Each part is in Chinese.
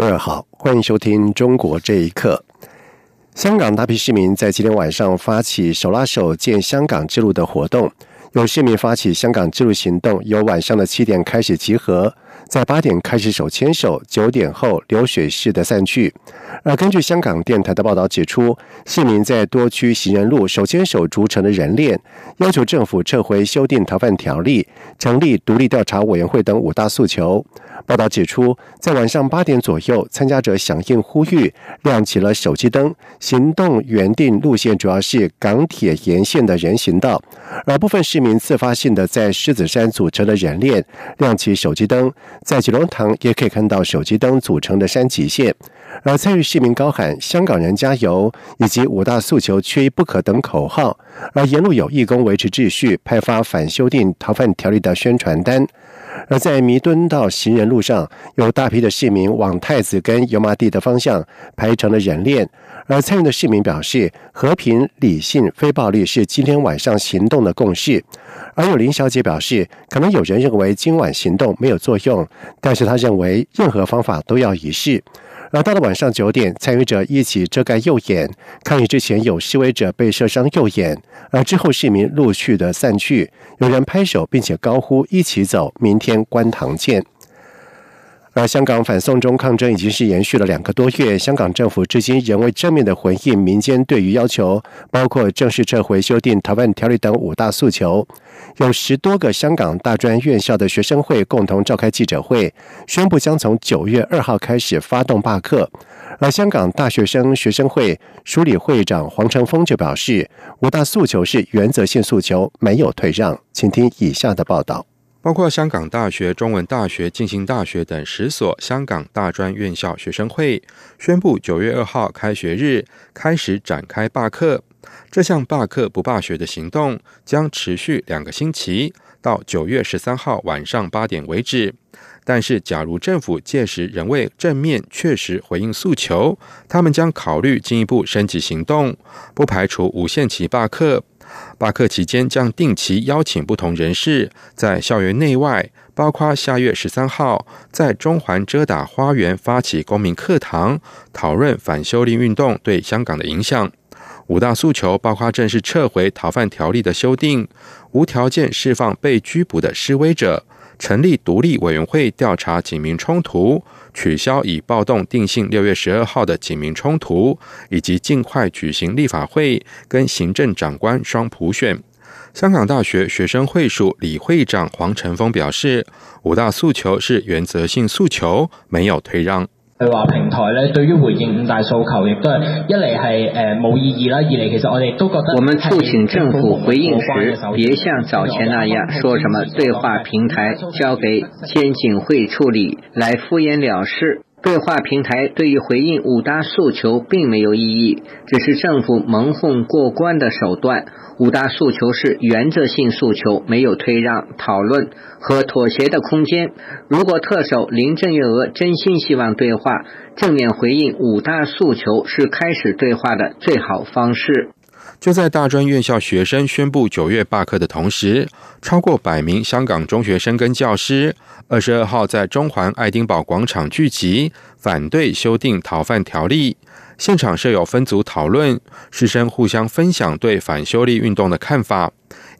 各位好，欢迎收听《中国这一刻》。香港大批市民在今天晚上发起“手拉手建香港之路”的活动，有市民发起香港之路行动，由晚上的七点开始集合，在八点开始手牵手，九点后流水式的散去。而根据香港电台的报道指出，市民在多区行人路手牵手筑成的人链，要求政府撤回修订逃犯条例、成立独立调查委员会等五大诉求。报道指出，在晚上八点左右，参加者响应呼吁，亮起了手机灯。行动原定路线主要是港铁沿线的人行道，而部分市民自发性的在狮子山组成的人链亮起手机灯。在九龙塘也可以看到手机灯组成的山脊线。而参与市民高喊“香港人加油”以及“五大诉求缺一不可”等口号，而沿路有义工维持秩序，派发反修订逃犯条例的宣传单。而在弥敦道行人路上，有大批的市民往太子跟油麻地的方向排成了人链。而参与的市民表示，和平、理性、非暴力是今天晚上行动的共识。而有林小姐表示，可能有人认为今晚行动没有作用，但是她认为任何方法都要一试。而到了晚上九点，参与者一起遮盖右眼，抗议之前有示威者被射伤右眼，而之后市民陆续的散去，有人拍手并且高呼“一起走，明天观塘见”。而香港反送中抗争已经是延续了两个多月，香港政府至今仍未正面的回应民间对于要求，包括正式撤回修订逃犯条例等五大诉求。有十多个香港大专院校的学生会共同召开记者会，宣布将从九月二号开始发动罢课。而香港大学生学生会署理会长黄成峰就表示，五大诉求是原则性诉求，没有退让。请听以下的报道。包括香港大学、中文大学、浸信大学等十所香港大专院校学生会宣布，九月二号开学日开始展开罢课。这项罢课不罢学的行动将持续两个星期，到九月十三号晚上八点为止。但是，假如政府届时仍未正面确实回应诉求，他们将考虑进一步升级行动，不排除无限期罢课。罢课期间将定期邀请不同人士在校园内外，包括下月十三号在中环遮打花园发起公民课堂，讨论反修例运动对香港的影响。五大诉求包括正式撤回逃犯条例的修订，无条件释放被拘捕的示威者，成立独立委员会调查警民冲突。取消以暴动定性六月十二号的警民冲突，以及尽快举行立法会跟行政长官双普选。香港大学学生会署理会长黄成峰表示，五大诉求是原则性诉求，没有退让。佢话平台咧，对于回应五大诉求，亦都系一嚟系诶冇意义啦，二嚟其实我哋都觉得。我们促请政府回應時，別像早前那样，说什么对话平台交给监警会处理，来敷衍了事。对话平台对于回应五大诉求并没有意义，只是政府蒙混过关的手段。五大诉求是原则性诉求，没有退让、讨论和妥协的空间。如果特首林郑月娥真心希望对话，正面回应五大诉求是开始对话的最好方式。就在大专院校学生宣布九月罢课的同时，超过百名香港中学生跟教师二十二号在中环爱丁堡广场聚集，反对修订逃犯条例。现场设有分组讨论，师生互相分享对反修例运动的看法。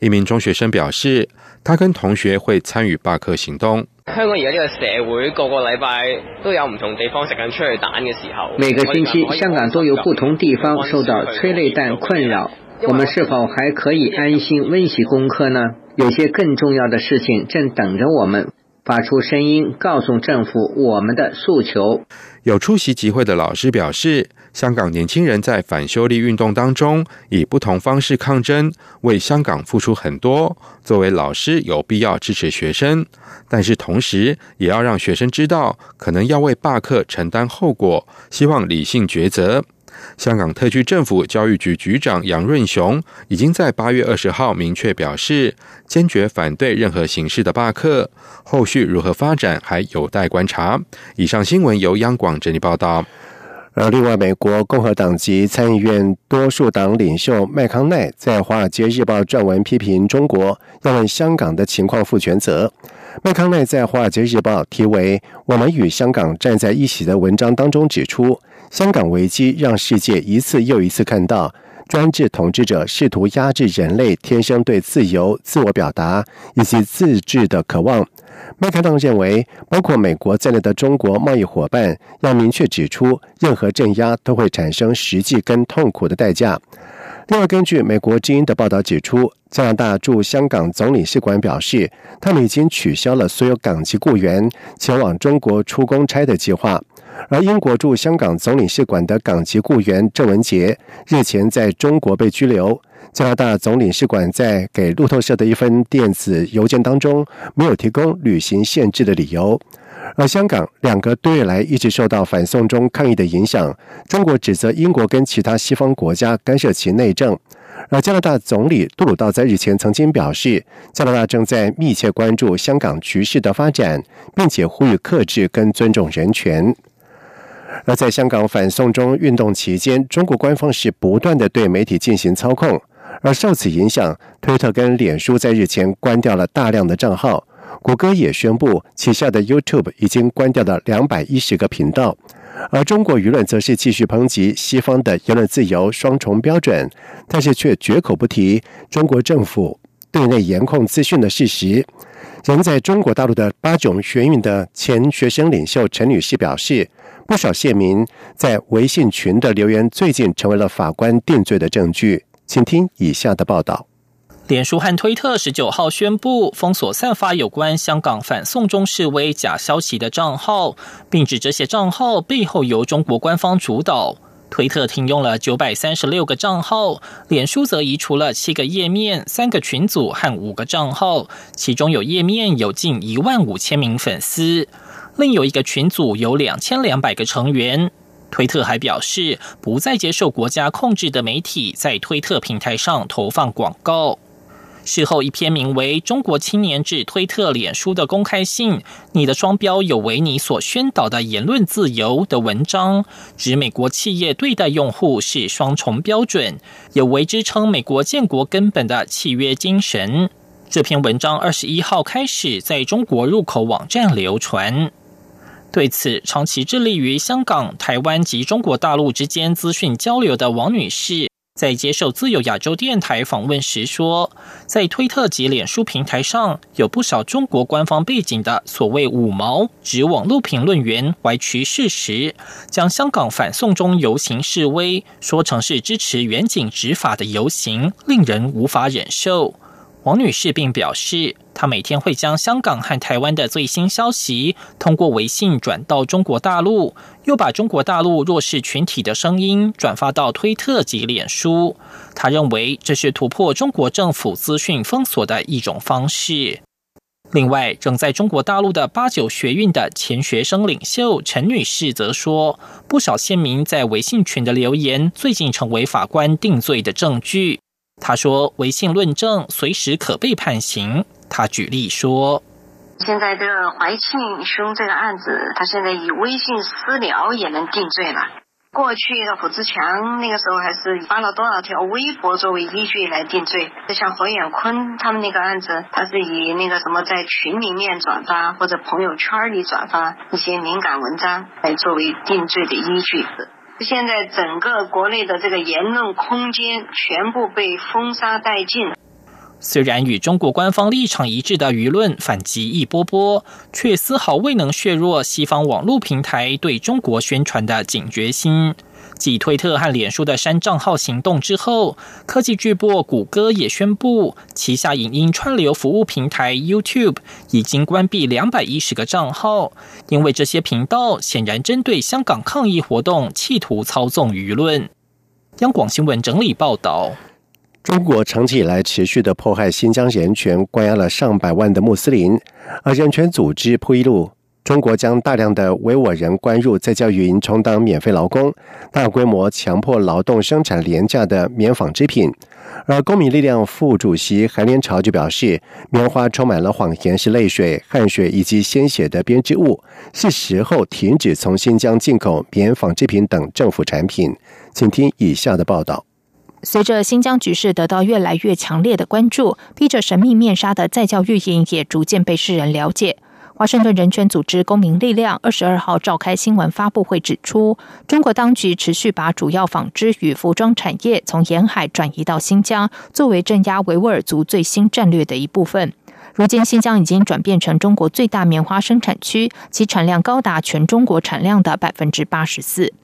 一名中学生表示，他跟同学会参与罢课行动。香港而家呢個社會，個個禮拜都有唔同地方食緊催淚彈嘅時候，每個星期香港都有不同地方受到催淚彈困擾。我們是否還可以安心温習功課呢？有些更重要的事情正等着我們。发出声音，告诉政府我们的诉求。有出席集会的老师表示，香港年轻人在反修例运动当中以不同方式抗争，为香港付出很多。作为老师，有必要支持学生，但是同时也要让学生知道，可能要为罢课承担后果，希望理性抉择。香港特区政府教育局局长杨润雄已经在八月二十号明确表示，坚决反对任何形式的罢课。后续如何发展还有待观察。以上新闻由央广整理报道。而另外，美国共和党籍参议院多数党领袖麦康奈在《华尔街日报》撰文批评中国，要问香港的情况负全责。麦康奈在《华尔街日报》题为“我们与香港站在一起”的文章当中指出。香港危机让世界一次又一次看到专制统治者试图压制人类天生对自由、自我表达以及自治的渴望。麦克当认为，包括美国在内的中国贸易伙伴要明确指出，任何镇压都会产生实际跟痛苦的代价。另外，根据美国之音的报道指出，加拿大驻香港总领事馆表示，他们已经取消了所有港籍雇员前往中国出公差的计划。而英国驻香港总领事馆的港籍雇员郑文杰日前在中国被拘留。加拿大总领事馆在给路透社的一份电子邮件当中没有提供旅行限制的理由。而香港两个多月来一直受到反送中抗议的影响，中国指责英国跟其他西方国家干涉其内政。而加拿大总理杜鲁道在日前曾经表示，加拿大正在密切关注香港局势的发展，并且呼吁克制跟尊重人权。而在香港反送中运动期间，中国官方是不断的对媒体进行操控，而受此影响，推特跟脸书在日前关掉了大量的账号，谷歌也宣布旗下的 YouTube 已经关掉了两百一十个频道，而中国舆论则是继续抨击西方的言论自由双重标准，但是却绝口不提中国政府对内严控资讯的事实。人在中国大陆的八种学运的前学生领袖陈女士表示。不少县民在微信群的留言，最近成为了法官定罪的证据。请听以下的报道：脸书和推特十九号宣布封锁散发有关香港反送中示威假消息的账号，并指这些账号背后由中国官方主导。推特停用了九百三十六个账号，脸书则移除了七个页面、三个群组和五个账号，其中有页面有近一万五千名粉丝。另有一个群组有两千两百个成员。推特还表示，不再接受国家控制的媒体在推特平台上投放广告。事后，一篇名为《中国青年致推特、脸书的公开信：你的双标有违你所宣导的言论自由》的文章，指美国企业对待用户是双重标准，有违支撑美国建国根本的契约精神。这篇文章二十一号开始在中国入口网站流传。对此，长期致力于香港、台湾及中国大陆之间资讯交流的王女士，在接受自由亚洲电台访问时说，在推特及脸书平台上有不少中国官方背景的所谓“五毛”指网络评论员歪曲事实，将香港反送中游行示威说成是支持远景执法的游行，令人无法忍受。王女士并表示，他每天会将香港和台湾的最新消息通过微信转到中国大陆，又把中国大陆弱势群体的声音转发到推特及脸书。他认为这是突破中国政府资讯封锁的一种方式。另外，正在中国大陆的八九学运的前学生领袖陈女士则说，不少县民在微信群的留言最近成为法官定罪的证据。他说：“微信论证随时可被判刑。”他举例说：“现在这个怀庆兄这个案子，他现在以微信私聊也能定罪了。过去的胡志强那个时候还是发了多少条微博作为依据来定罪。就像何远坤他们那个案子，他是以那个什么在群里面转发或者朋友圈里转发一些敏感文章来作为定罪的依据。”现在整个国内的这个言论空间全部被封杀殆尽。虽然与中国官方立场一致的舆论反击一波波，却丝毫未能削弱西方网络平台对中国宣传的警觉心。继推特和脸书的删账号行动之后，科技巨擘谷歌也宣布，旗下影音串流服务平台 YouTube 已经关闭两百一十个账号，因为这些频道显然针对香港抗议活动，企图操纵舆论。央广新闻整理报道。中国长期以来持续的迫害新疆人权，关押了上百万的穆斯林。而人权组织披露，中国将大量的维吾尔人关入在教育营，充当免费劳工，大规模强迫劳动生产廉价的棉纺织品。而公民力量副主席韩连朝就表示，棉花充满了谎言，是泪水、汗水以及鲜血的编织物，是时候停止从新疆进口棉纺织品等政府产品。请听以下的报道。随着新疆局势得到越来越强烈的关注，披着神秘面纱的在教育营也逐渐被世人了解。华盛顿人权组织公民力量二十二号召开新闻发布会，指出中国当局持续把主要纺织与服装产业从沿海转移到新疆，作为镇压维吾尔族最新战略的一部分。如今，新疆已经转变成中国最大棉花生产区，其产量高达全中国产量的百分之八十四。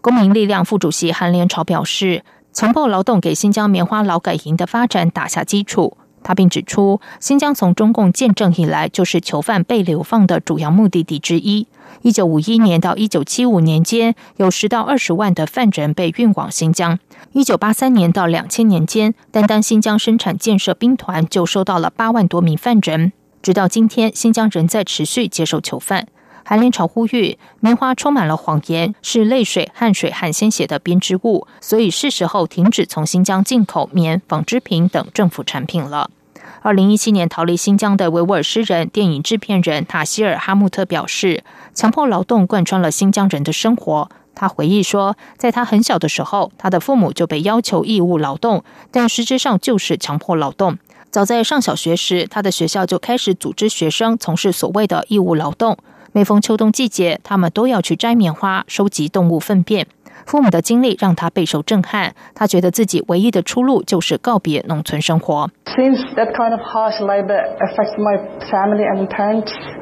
公民力量副主席韩连朝表示。强迫劳动给新疆棉花劳改营的发展打下基础。他并指出，新疆从中共建政以来就是囚犯被流放的主要目的地之一。一九五一年到一九七五年间，有十到二十万的犯人被运往新疆。一九八三年到两千年间，单单新疆生产建设兵团就收到了八万多名犯人。直到今天，新疆仍在持续接受囚犯。韩连朝呼吁，棉花充满了谎言，是泪水、汗水和鲜血的编织物，所以是时候停止从新疆进口棉、纺织品等政府产品了。二零一七年逃离新疆的维吾尔诗人、电影制片人塔希尔·哈木特表示，强迫劳动贯穿了新疆人的生活。他回忆说，在他很小的时候，他的父母就被要求义务劳动，但实质上就是强迫劳动。早在上小学时，他的学校就开始组织学生从事所谓的义务劳动。每逢秋冬季节，他们都要去摘棉花、收集动物粪便。父母的经历让他备受震撼。他觉得自己唯一的出路就是告别农村生活。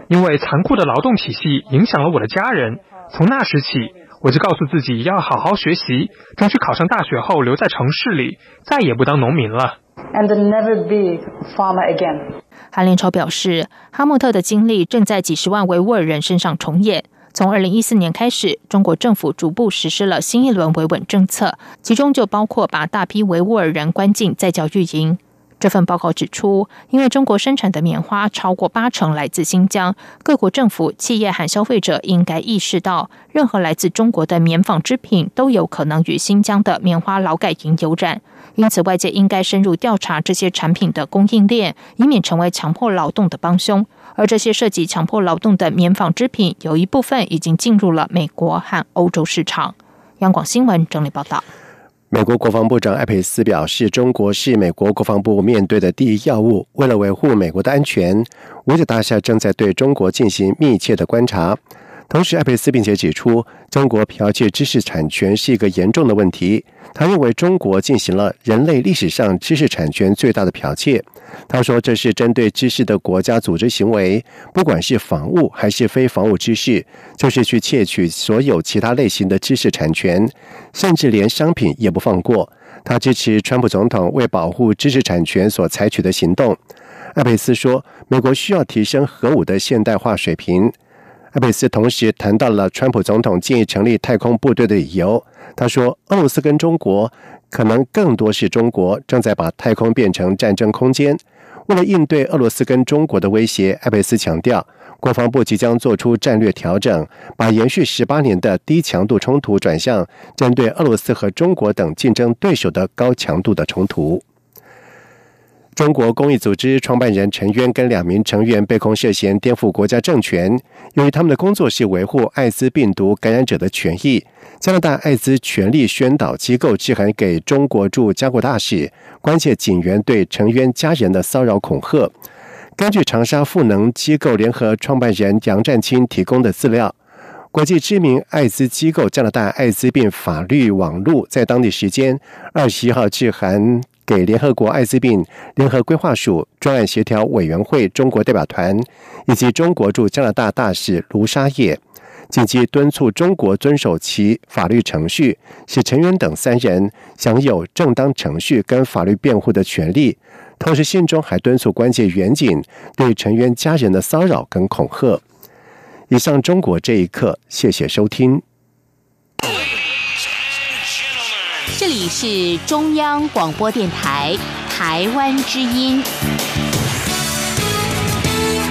因为残酷的劳动体系影响了我的家人，从那时起，我就告诉自己要好好学习，争取考上大学后留在城市里，再也不当农民了。And never be farmer again. 韩连超表示，哈穆特的经历正在几十万维吾尔人身上重演。从二零一四年开始，中国政府逐步实施了新一轮维稳政策，其中就包括把大批维吾尔人关进在教育营。这份报告指出，因为中国生产的棉花超过八成来自新疆，各国政府、企业和消费者应该意识到，任何来自中国的棉纺织品都有可能与新疆的棉花劳改营有染。因此，外界应该深入调查这些产品的供应链，以免成为强迫劳动的帮凶。而这些涉及强迫劳动的棉纺织品，有一部分已经进入了美国和欧洲市场。央广新闻整理报道。美国国防部长艾佩斯表示，中国是美国国防部面对的第一要务。为了维护美国的安全，五角大厦正在对中国进行密切的观察。同时，艾佩斯并且指出，中国剽窃知识产权是一个严重的问题。他认为中国进行了人类历史上知识产权最大的剽窃。他说，这是针对知识的国家组织行为，不管是防务还是非防务知识，就是去窃取所有其他类型的知识产权，甚至连商品也不放过。他支持川普总统为保护知识产权所采取的行动。艾佩斯说，美国需要提升核武的现代化水平。艾贝斯同时谈到了川普总统建议成立太空部队的理由。他说：“俄罗斯跟中国可能更多是中国正在把太空变成战争空间。为了应对俄罗斯跟中国的威胁，艾贝斯强调，国防部即将做出战略调整，把延续十八年的低强度冲突转向针对俄罗斯和中国等竞争对手的高强度的冲突。”中国公益组织创办人陈渊跟两名成员被控涉嫌颠覆国家政权。由于他们的工作是维护艾滋病毒感染者的权益，加拿大艾滋权利宣导机构致函给中国驻加国大使，关切警员对陈渊家人的骚扰恐吓。根据长沙赋能机构联合创办人杨占清提供的资料，国际知名艾滋机构加拿大艾滋病法律网络在当地时间二十一号致函。给联合国艾滋病联合规划署专案协调委员会中国代表团以及中国驻加拿大大使卢沙叶，紧急敦促中国遵守其法律程序，使成员等三人享有正当程序跟法律辩护的权利。同时，信中还敦促关键远景对成员家人的骚扰跟恐吓。以上，中国这一刻，谢谢收听。这里是中央广播电台台湾之音。